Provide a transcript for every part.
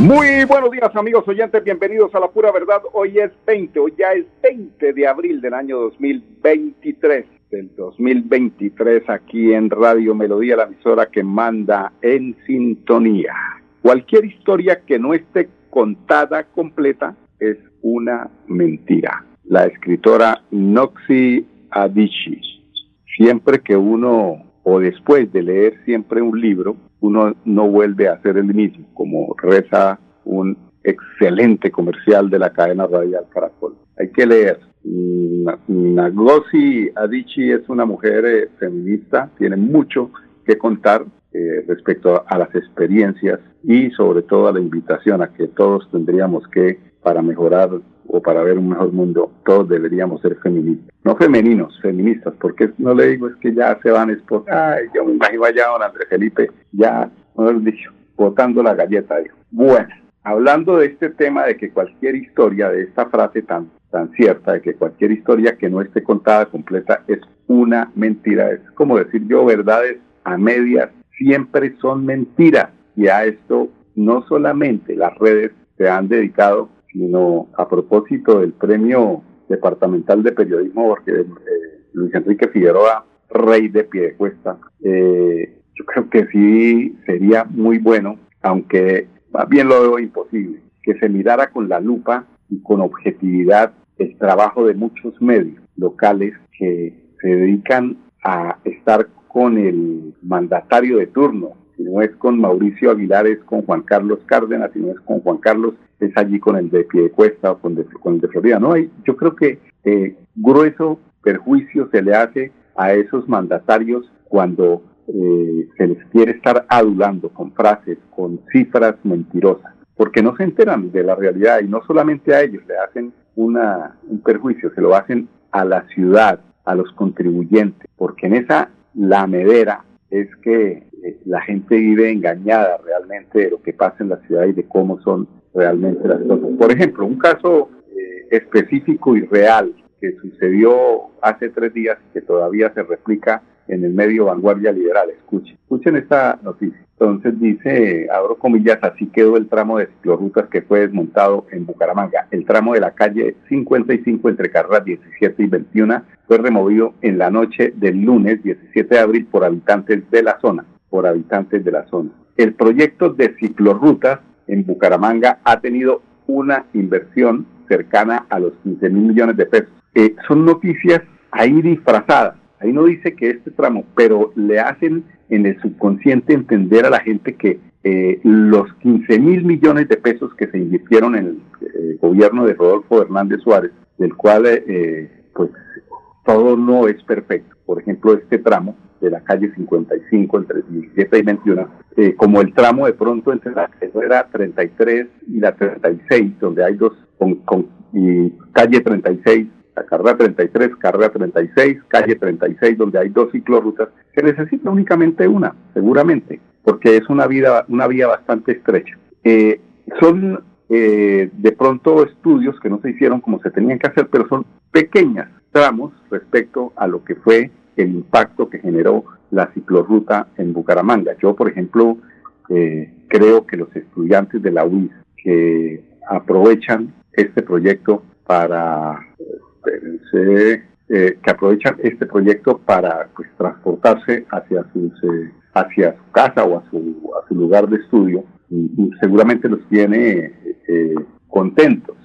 Muy buenos días amigos oyentes, bienvenidos a La Pura Verdad. Hoy es 20, hoy ya es 20 de abril del año 2023, del 2023 aquí en Radio Melodía, la emisora que manda en sintonía. Cualquier historia que no esté contada completa es una mentira. La escritora Noxi Adichie. Siempre que uno, o después de leer siempre un libro, uno no vuelve a ser el mismo, como reza un excelente comercial de la cadena radial Caracol. Hay que leer. Nagosi Adichie es una mujer eh, feminista, tiene mucho que contar eh, respecto a las experiencias y sobre todo a la invitación a que todos tendríamos que, para mejorar o para ver un mejor mundo, todos deberíamos ser feministas. No femeninos, feministas, porque no le digo es que ya se van por, ay, yo me imagino allá don Andrés Felipe, ya, mejor dicho, botando la galleta. Bueno, hablando de este tema de que cualquier historia, de esta frase tan, tan cierta, de que cualquier historia que no esté contada completa es una mentira, es como decir yo verdades a medias, siempre son mentiras. Y a esto no solamente las redes se han dedicado sino a propósito del premio departamental de periodismo, porque eh, Luis Enrique Figueroa, rey de pie de cuesta, eh, yo creo que sí sería muy bueno, aunque más bien lo veo imposible, que se mirara con la lupa y con objetividad el trabajo de muchos medios locales que se dedican a estar con el mandatario de turno, si no es con Mauricio Aguilar, es con Juan Carlos Cárdenas, si no es con Juan Carlos, es allí con el de Piedecuesta o con, el de Florida. No, hay, yo creo que eh, grueso perjuicio se le hace a esos mandatarios cuando eh, se les quiere estar adulando con frases, con cifras mentirosas, porque no se enteran de la realidad y no solamente a ellos le hacen una, un perjuicio, se lo hacen a la ciudad, a los contribuyentes, porque en esa lamedera es que eh, la gente vive engañada realmente de lo que pasa en la ciudad y de cómo son realmente las cosas. Por ejemplo, un caso eh, específico y real que sucedió hace tres días y que todavía se replica en el medio Vanguardia Liberal. Escuchen, escuchen esta noticia. Entonces dice, abro comillas, así quedó el tramo de ciclorrutas que fue desmontado en Bucaramanga. El tramo de la calle 55 entre carreras 17 y 21 fue removido en la noche del lunes 17 de abril por habitantes de la zona por habitantes de la zona. El proyecto de ciclorrutas en Bucaramanga ha tenido una inversión cercana a los 15 mil millones de pesos. Eh, son noticias ahí disfrazadas. Ahí no dice que este tramo, pero le hacen en el subconsciente entender a la gente que eh, los 15 mil millones de pesos que se invirtieron en el eh, gobierno de Rodolfo Hernández Suárez, del cual pues todo no es perfecto. Por ejemplo, este tramo de la calle 55 entre 17 y 21, eh, como el tramo de pronto entre la carrera 33 y la 36, donde hay dos, con, y calle 36, la carrera 33, carrera 36, calle 36, donde hay dos ciclorrutas, se necesita únicamente una, seguramente, porque es una, vida, una vía bastante estrecha. Eh, son eh, de pronto estudios que no se hicieron como se tenían que hacer, pero son pequeñas tramos respecto a lo que fue el impacto que generó la ciclorruta en Bucaramanga. Yo, por ejemplo, eh, creo que los estudiantes de la UIS que aprovechan este proyecto para eh, que aprovechan este proyecto para pues, transportarse hacia sus eh, hacia su casa o a su, a su lugar de estudio seguramente los tiene contentos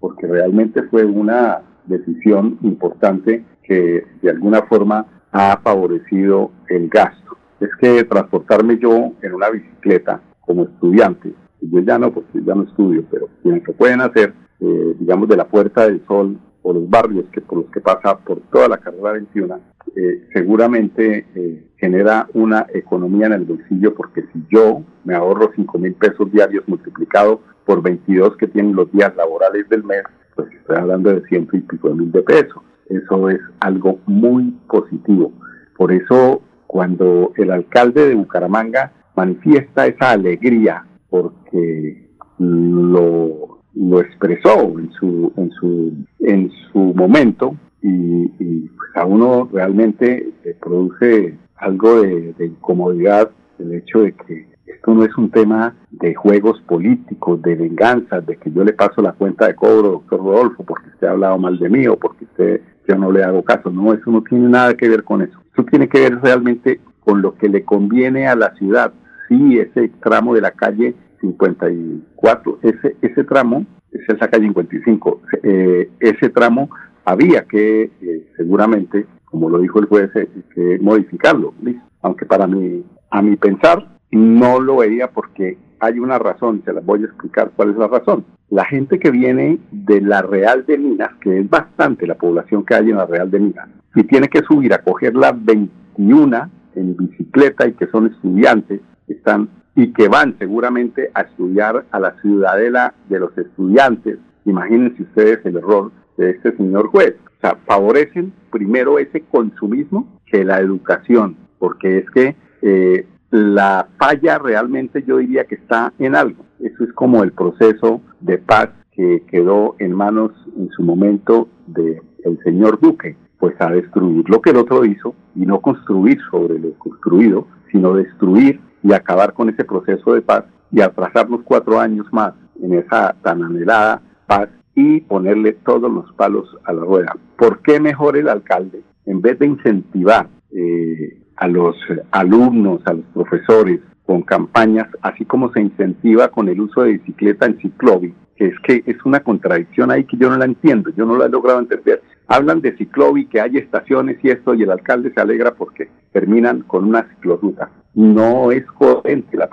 porque realmente fue una decisión importante que de alguna forma ha favorecido el gasto. Es que transportarme yo en una bicicleta como estudiante, yo ya no, porque ya no estudio, pero quienes lo pueden hacer, eh, digamos, de la Puerta del Sol o los barrios que por los que pasa por toda la carrera 21, eh, seguramente eh, genera una economía en el bolsillo porque si yo me ahorro 5 mil pesos diarios multiplicado por 22 que tienen los días laborales del mes, pues estoy hablando de ciento y pico de mil de pesos. Eso es algo muy positivo. Por eso, cuando el alcalde de Bucaramanga manifiesta esa alegría porque lo, lo expresó en su, en su, en su momento y, pues a uno realmente le produce algo de, de incomodidad el hecho de que esto no es un tema de juegos políticos, de venganzas, de que yo le paso la cuenta de cobro, doctor Rodolfo, porque usted ha hablado mal de mí o porque usted yo no le hago caso. No, eso no tiene nada que ver con eso. Eso tiene que ver realmente con lo que le conviene a la ciudad. Sí, ese tramo de la calle 54, ese, ese tramo, esa es la calle 55, eh, ese tramo había que eh, seguramente, como lo dijo el juez, eh, que modificarlo, aunque para mí, a mi pensar, no lo veía porque hay una razón, se las voy a explicar cuál es la razón. La gente que viene de la Real de Minas, que es bastante la población que hay en la Real de Minas, y tiene que subir a coger la 21 en bicicleta y que son estudiantes, están y que van seguramente a estudiar a la ciudadela de los estudiantes. Imagínense ustedes el error de este señor juez. O sea, favorecen primero ese consumismo que la educación, porque es que eh, la falla realmente yo diría que está en algo. Eso es como el proceso de paz que quedó en manos en su momento del el señor Duque, pues a destruir lo que el otro hizo y no construir sobre lo construido, sino destruir y acabar con ese proceso de paz y atrasarnos cuatro años más en esa tan anhelada paz y ponerle todos los palos a la rueda. ¿Por qué mejor el alcalde, en vez de incentivar eh, a los alumnos, a los profesores, con campañas, así como se incentiva con el uso de bicicleta en ciclovi, que es que es una contradicción ahí que yo no la entiendo, yo no la he logrado entender. Hablan de ciclovi, que hay estaciones y esto, y el alcalde se alegra porque terminan con una cicloruta. No es coherente la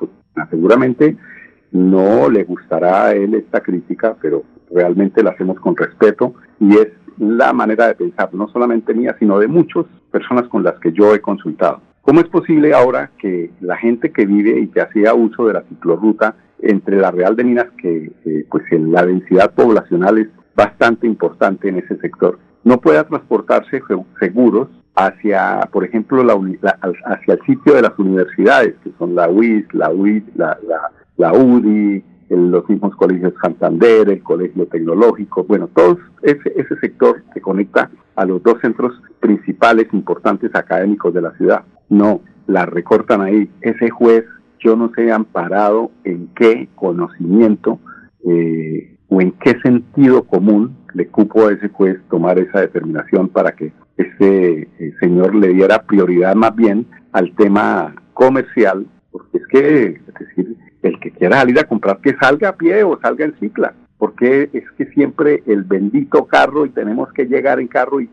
Seguramente no le gustará a él esta crítica, pero realmente la hacemos con respeto y es la manera de pensar, no solamente mía, sino de muchas personas con las que yo he consultado. ¿Cómo es posible ahora que la gente que vive y que hacía uso de la ciclorruta entre la Real de Minas, que pues en la densidad poblacional es bastante importante en ese sector, no pueda transportarse seguros hacia, por ejemplo, la, hacia el sitio de las universidades, que son la UIS, la UIS, la, la, la UDI, los mismos colegios Santander, el Colegio Tecnológico, bueno, todo ese, ese sector que conecta a los dos centros principales importantes académicos de la ciudad. No, la recortan ahí. Ese juez, yo no sé amparado en qué conocimiento eh, o en qué sentido común le cupo a ese juez tomar esa determinación para que ese eh, señor le diera prioridad más bien al tema comercial, porque es que, es decir, el que quiera salir a comprar que salga a pie o salga en cicla, porque es que siempre el bendito carro y tenemos que llegar en carro y,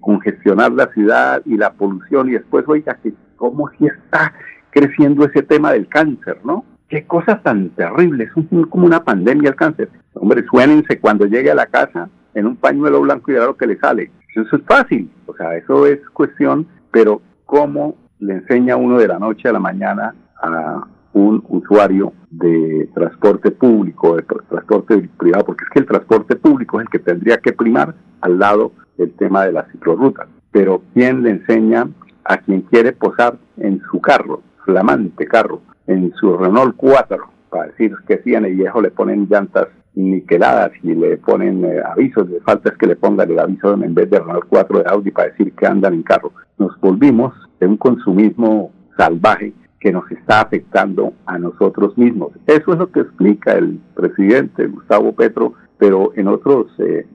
congestionar la ciudad y la polución y después, oiga, que cómo si está creciendo ese tema del cáncer, ¿no? Qué cosa tan terrible, es como una pandemia el cáncer. Hombre, suénense cuando llegue a la casa en un pañuelo blanco y verá lo que le sale. Eso es fácil, o sea, eso es cuestión, pero ¿cómo le enseña uno de la noche a la mañana a un usuario de transporte público, de transporte privado, porque es que el transporte público es el que tendría que primar al lado del tema de la ciclorruta. Pero ¿quién le enseña a quien quiere posar en su carro, flamante carro, en su Renault 4, para decir que tiene viejo le ponen llantas niqueladas y le ponen eh, avisos, de falta es que le pongan el aviso en vez de Renault 4 de Audi para decir que andan en carro. Nos volvimos de un consumismo salvaje que nos está afectando a nosotros mismos. Eso es lo que explica el presidente Gustavo Petro, pero en otros, eh,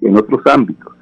en otros ámbitos.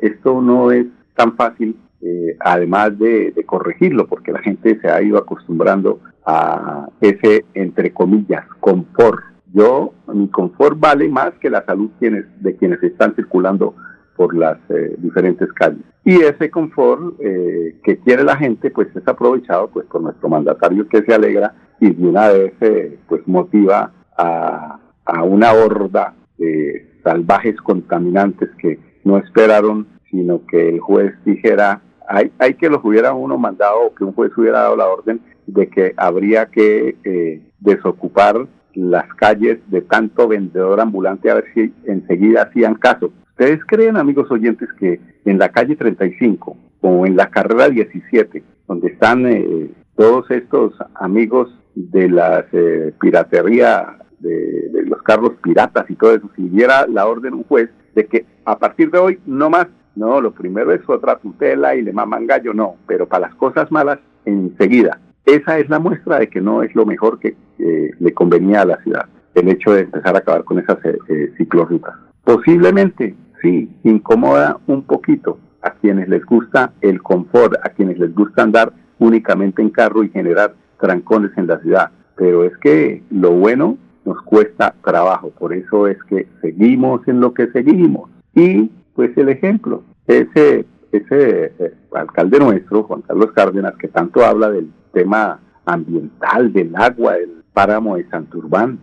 Esto no es tan fácil, eh, además de, corregirlo, porque la gente se ha ido acostumbrando a ese, entre comillas, confort. Yo, mi confort vale más que la salud quienes, de quienes están circulando por las eh, diferentes calles. Y ese confort eh, que quiere la gente, pues es aprovechado pues por nuestro mandatario que se alegra y de una vez eh, pues motiva a, a una horda de salvajes contaminantes que no esperaron, sino que el juez dijera, hay, hay que los hubiera uno mandado o que un juez hubiera dado la orden de que habría que desocupar las calles de tanto vendedor ambulante a ver si enseguida hacían caso. ¿Ustedes creen, amigos oyentes, que en la calle 35 o en la carrera 17, donde están eh, todos estos amigos de la eh, piratería, de, los carros piratas y todo eso, si diera la orden un juez de que a partir de hoy no más, no, lo primero es otra tutela y le maman gallo, no, pero para las cosas malas enseguida. Esa es la muestra de que no es lo mejor que eh, le convenía a la ciudad, el hecho de empezar a acabar con esas eh, eh ciclorrutas. Posiblemente, sí, incomoda un poquito a quienes les gusta el confort, a quienes les gusta andar únicamente en carro y generar trancones en la ciudad. Pero es que lo bueno nos cuesta trabajo, por eso es que seguimos en lo que seguimos. Y pues el ejemplo, ese, ese eh, alcalde nuestro, Juan Carlos Cárdenas, que tanto habla del tema ambiental, del agua, del páramo de Santurbán,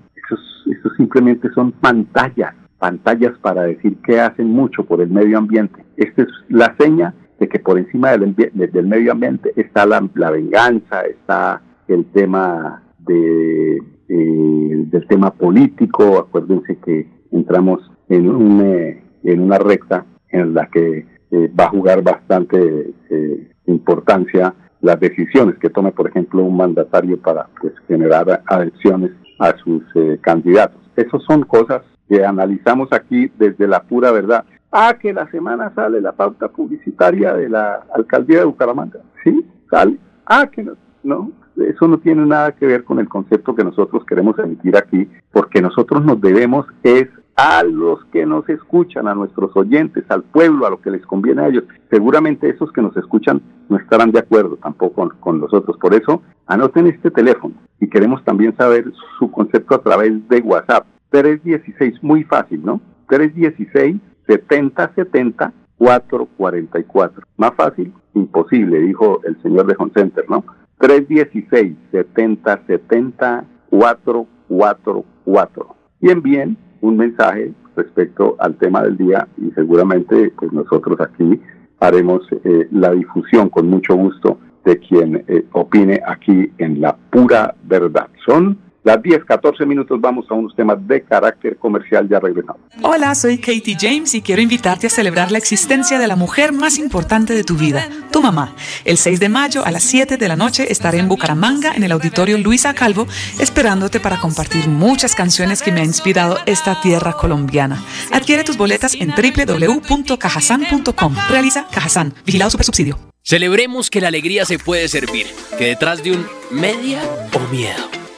eso simplemente son pantallas, pantallas para decir que hacen mucho por el medio ambiente. Esta es la seña de que por encima del, medio ambiente está la, venganza, está el tema de, eh, del tema político. Acuérdense que entramos en, un, eh, en una recta en la que eh, va a jugar bastante importancia las decisiones que tome, por ejemplo, un mandatario para pues, generar adhesiones a sus candidatos. Esas son cosas que analizamos aquí desde la pura verdad. Ah, que la semana sale la pauta publicitaria de la alcaldía de Bucaramanga. Sí, sale. Ah, que no. No, eso no tiene nada que ver con el concepto que nosotros queremos emitir aquí, porque nosotros nos debemos es a los que nos escuchan, a nuestros oyentes, al pueblo, a lo que les conviene a ellos. Seguramente esos que nos escuchan no estarán de acuerdo tampoco con, con nosotros. Por eso, anoten este teléfono y queremos también saber su concepto a través de WhatsApp. 316, muy fácil, ¿no? 316 7070 444. Más fácil, imposible, dijo el señor de Home Center, ¿no? 316 7070 444. Y envíen un mensaje respecto al tema del día y seguramente pues nosotros aquí haremos eh, la difusión con mucho gusto de quien eh, opine aquí en la pura verdad. Son las 10, 14 minutos vamos a unos temas de carácter comercial, ya regresamos. Hola, soy Katie James y quiero invitarte a celebrar la existencia de la mujer más importante de tu vida, tu mamá. El 6 de mayo a las 7 de la noche estaré en Bucaramanga, en el auditorio Luisa Calvo, esperándote para compartir muchas canciones que me han inspirado esta tierra colombiana. Adquiere tus boletas en www.cajasan.com. Realiza Cajazán, vigilado super subsidio. Celebremos que la alegría se puede servir, que detrás de un media o miedo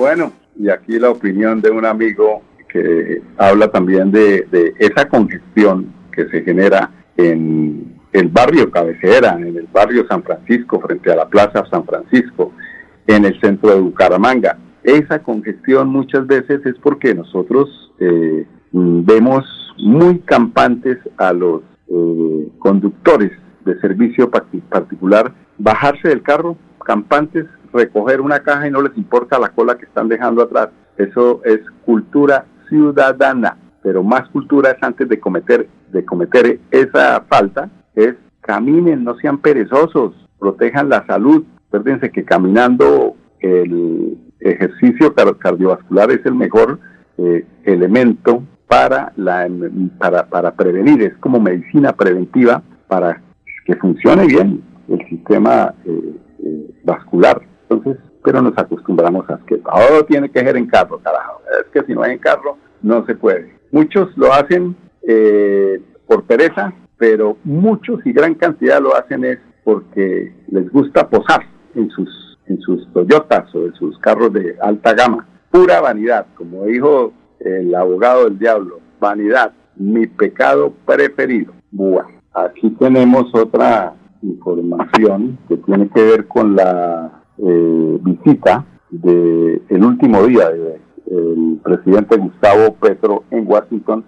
Bueno, y aquí la opinión de un amigo que habla también de, esa congestión que se genera en el barrio Cabecera, en el barrio San Francisco, frente a la Plaza San Francisco, en el centro de Bucaramanga. Esa congestión muchas veces es porque nosotros eh, vemos muy campantes a los eh, conductores de servicio particular bajarse del carro, campantes recoger una caja y no les importa la cola que están dejando atrás. Eso es cultura ciudadana, pero más cultura es antes de cometer, de cometer esa falta, es caminen, no sean perezosos, protejan la salud. Acuérdense que caminando el ejercicio cardiovascular es el mejor eh, elemento para, la, para, para prevenir, es como medicina preventiva para que funcione bien el sistema eh, eh, vascular. Entonces, pero nos acostumbramos a que todo tiene que ser en carro, carajo. Es que si no es en carro, no se puede. Muchos lo hacen eh, por pereza, pero muchos y gran cantidad lo hacen es porque les gusta posar en sus, en sus Toyotas o en sus carros de alta gama. Pura vanidad, como dijo el abogado del diablo, vanidad. mi pecado preferido. Bueno, aquí tenemos otra información que tiene que ver con la eh, visita del el último día del presidente Gustavo Petro en Washington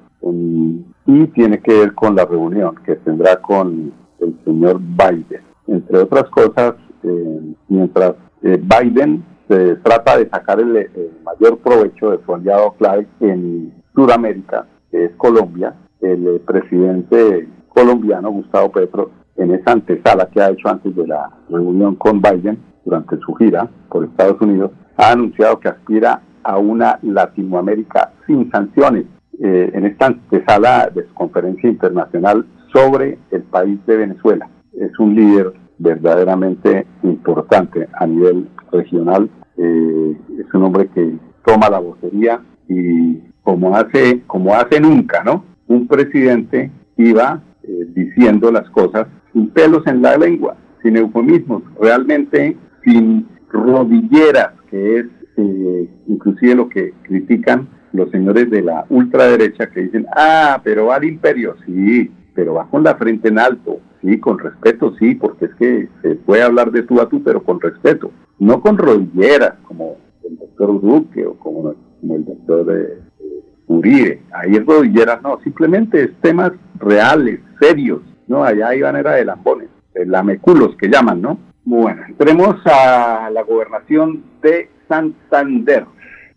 y tiene que ver con la reunión que tendrá con el señor Biden. Entre otras cosas, eh, mientras eh, Biden se trata de sacar el, mayor provecho de su aliado en Sudamérica, que es Colombia, el eh, presidente colombiano Gustavo Petro, en esa antesala que ha hecho antes de la reunión con Biden durante su gira por Estados Unidos, ha anunciado que aspira a una Latinoamérica sin sanciones. en esta antesala de su conferencia internacional sobre el país de Venezuela. Es un líder verdaderamente importante a nivel regional. Eh, es un hombre que toma la vocería y como hace, como hace nunca, ¿no? Un presidente iba eh, diciendo las cosas sin pelos en la lengua, sin eufemismos, realmente sin rodilleras, que es eh, inclusive lo que critican los señores de la ultraderecha que dicen, ah, pero va al imperio, sí, pero va con la frente en alto, sí, con respeto, sí, porque es que se puede hablar de tú a tú, pero con respeto, no con rodilleras, como el doctor Duque o como, el doctor eh, Uribe, ahí es rodilleras, no, simplemente es temas reales, serios, no, allá iban era de lambones, de lameculos que llaman, ¿no? Bueno, entremos a la gobernación de Santander.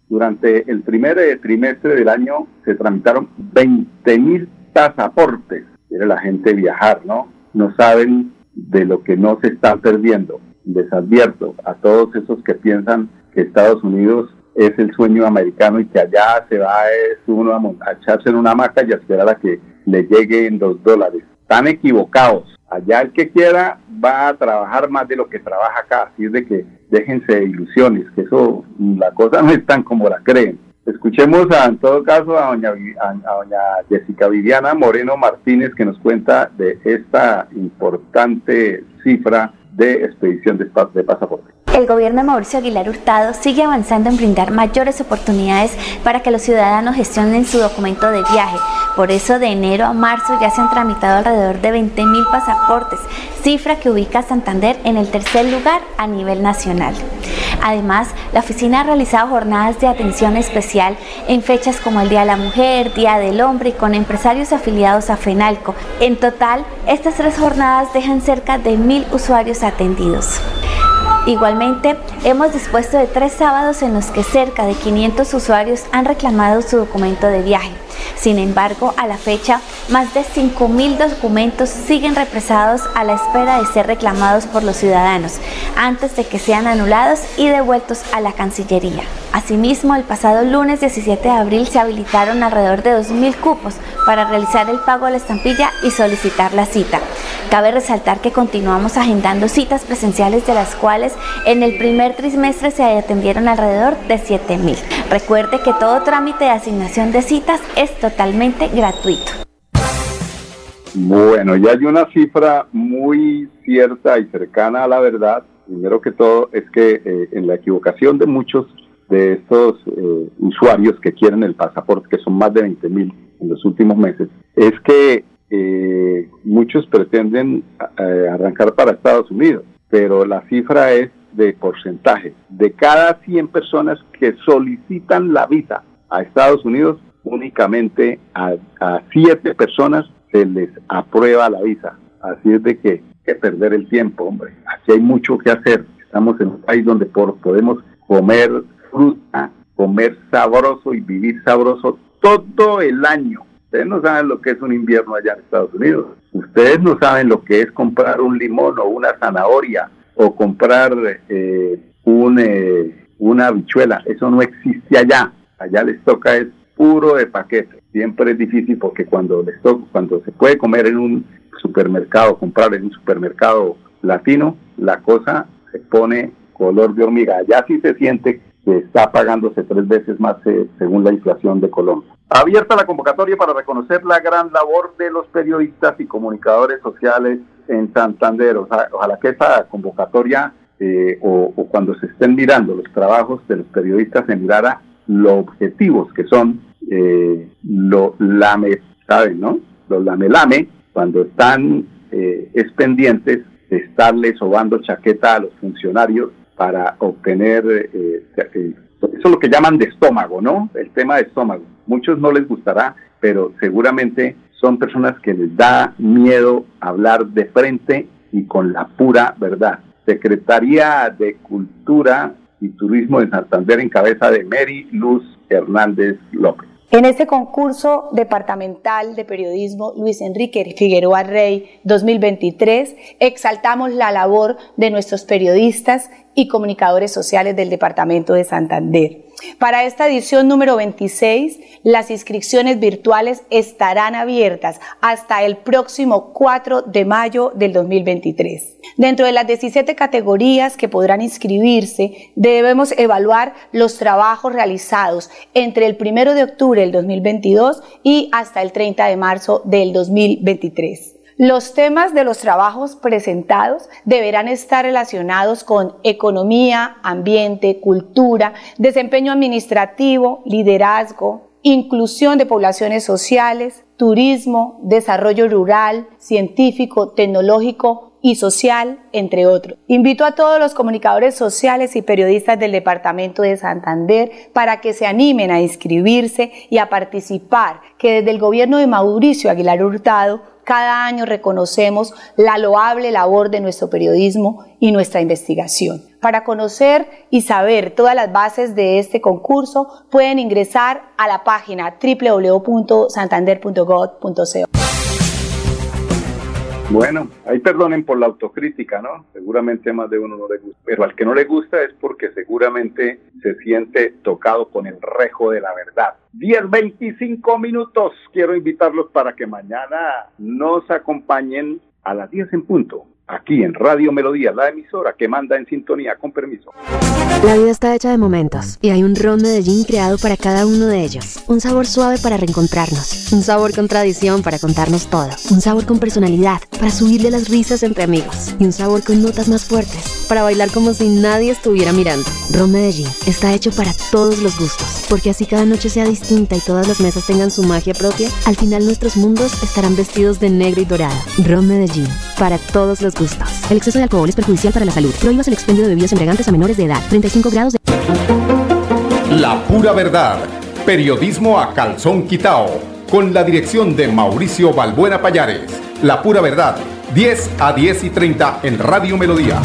Durante el primer eh, trimestre del año se tramitaron 20 mil pasaportes quiere la gente viajar, ¿no? No saben de lo que no se están perdiendo. Les advierto a todos esos que piensan que Estados Unidos es el sueño americano y que allá se va es uno a, echarse en una hamaca y a esperar a que le lleguen dos dólares. Están equivocados. Allá el que quiera va a trabajar más de lo que trabaja acá. Así es de que déjense de ilusiones, que eso, la cosa no es tan como la creen. Escuchemos a, en todo caso a doña, doña Jessica Viviana Moreno Martínez que nos cuenta de esta importante cifra de expedición de, de pasaporte. El gobierno de Mauricio Aguilar Hurtado sigue avanzando en brindar mayores oportunidades para que los ciudadanos gestionen su documento de viaje. Por eso de enero a marzo ya se han tramitado alrededor de 20 mil pasaportes, cifra que ubica a Santander en el tercer lugar a nivel nacional. Además, la oficina ha realizado jornadas de atención especial en fechas como el Día de la Mujer, Día del Hombre y con empresarios afiliados a FENALCO. En total, estas tres jornadas dejan cerca de mil usuarios atendidos. Igualmente, hemos dispuesto de tres sábados en los que cerca de 500 usuarios han reclamado su documento de viaje. Sin embargo, a la fecha, más de 5.000 documentos siguen represados a la espera de ser reclamados por los ciudadanos antes de que sean anulados y devueltos a la Cancillería. Asimismo, el pasado lunes 17 de abril se habilitaron alrededor de 2.000 cupos para realizar el pago de la estampilla y solicitar la cita. Cabe resaltar que continuamos agendando citas presenciales de las cuales en el primer trimestre se atendieron alrededor de 7.000. Recuerde que todo trámite de asignación de citas es totalmente gratuito. Bueno, ya hay una cifra muy cierta y cercana a la verdad. Primero que todo es que eh, en la equivocación de muchos de estos eh, usuarios que quieren el pasaporte, que son más de 20 mil en los últimos meses, es que eh, muchos pretenden arrancar para Estados Unidos, pero la cifra es de porcentaje. De cada 100 personas que solicitan la visa a Estados Unidos, únicamente a, a siete personas se les aprueba la visa. Así es de que que perder el tiempo, hombre. Aquí hay mucho que hacer. Estamos en un país donde por, podemos comer fruta, comer sabroso y vivir sabroso todo el año. Ustedes no saben lo que es un invierno allá en Estados Unidos. Ustedes no saben lo que es comprar un limón o una zanahoria o comprar eh, un, eh, una habichuela. Eso no existe allá. Allá les toca es puro de paquete. Siempre es difícil porque cuando les toca, cuando se puede comer en un supermercado, comprar en un supermercado latino, la cosa se pone color de hormiga. Allá sí se siente que está pagándose tres veces más eh, según la inflación de Colombia. Abierta la convocatoria para reconocer la gran labor de los periodistas y comunicadores sociales en Santander. ojalá que esa convocatoria eh, o, cuando se estén mirando los trabajos de los periodistas se mirara los objetivos que son eh, lo, ¿saben, no? Los lamelame, cuando están eh, es pendientes de estarle sobando chaqueta a los funcionarios para obtener, eh, eh, eso es lo que llaman de estómago, ¿no? El tema de estómago. Muchos no les gustará, pero seguramente son personas que les da miedo hablar de frente y con la pura verdad. Secretaría de Cultura y Turismo de Santander en cabeza de Mary Luz Hernández López. En este concurso departamental de periodismo Luis Enrique Figueroa Rey 2023 exaltamos la labor de nuestros periodistas y comunicadores sociales del Departamento de Santander. Para esta edición número 26, las inscripciones virtuales estarán abiertas hasta el próximo 4 de mayo del 2023. Dentro de las 17 categorías que podrán inscribirse, debemos evaluar los trabajos realizados entre el 1 de octubre del 2022 y hasta el 30 de marzo del 2023. Los temas de los trabajos presentados deberán estar relacionados con economía, ambiente, cultura, desempeño administrativo, liderazgo, inclusión de poblaciones sociales, turismo, desarrollo rural, científico, tecnológico y social, entre otros. Invito a todos los comunicadores sociales y periodistas del Departamento de Santander para que se animen a inscribirse y a participar, que desde el gobierno de Mauricio Aguilar Hurtado cada año reconocemos la loable labor de nuestro periodismo y nuestra investigación. Para conocer y saber todas las bases de este concurso, pueden ingresar a la página www.santander.gov.co. Bueno, ahí perdonen por la autocrítica, ¿no? Seguramente más de uno no le gusta, pero al que no le gusta es porque seguramente se siente tocado con el rejo de la verdad. 10, 25 minutos. Quiero invitarlos para que mañana nos acompañen a las 10 en punto aquí en Radio Melodía, la emisora que manda en sintonía, con permiso. La vida está hecha de momentos y hay un ron Medellín creado para cada uno de ellos. Un sabor suave para reencontrarnos, un sabor con tradición para contarnos todo, un sabor con personalidad para subirle las risas entre amigos y un sabor con notas más fuertes para bailar como si nadie estuviera mirando. Ron Medellín está hecho para todos los gustos, porque así cada noche sea distinta y todas las mesas tengan su magia propia, al final nuestros mundos estarán vestidos de negro y dorado. Ron Medellín, para todos los gustos. El exceso de alcohol es perjudicial para la salud. Prohíbas el expendio de bebidas embriagantes a menores de edad. 35 grados de... La pura verdad. Periodismo a calzón quitao. Con la dirección de Mauricio Balbuena Payares. La pura verdad. 10 a 10 y 30 en Radio Melodía.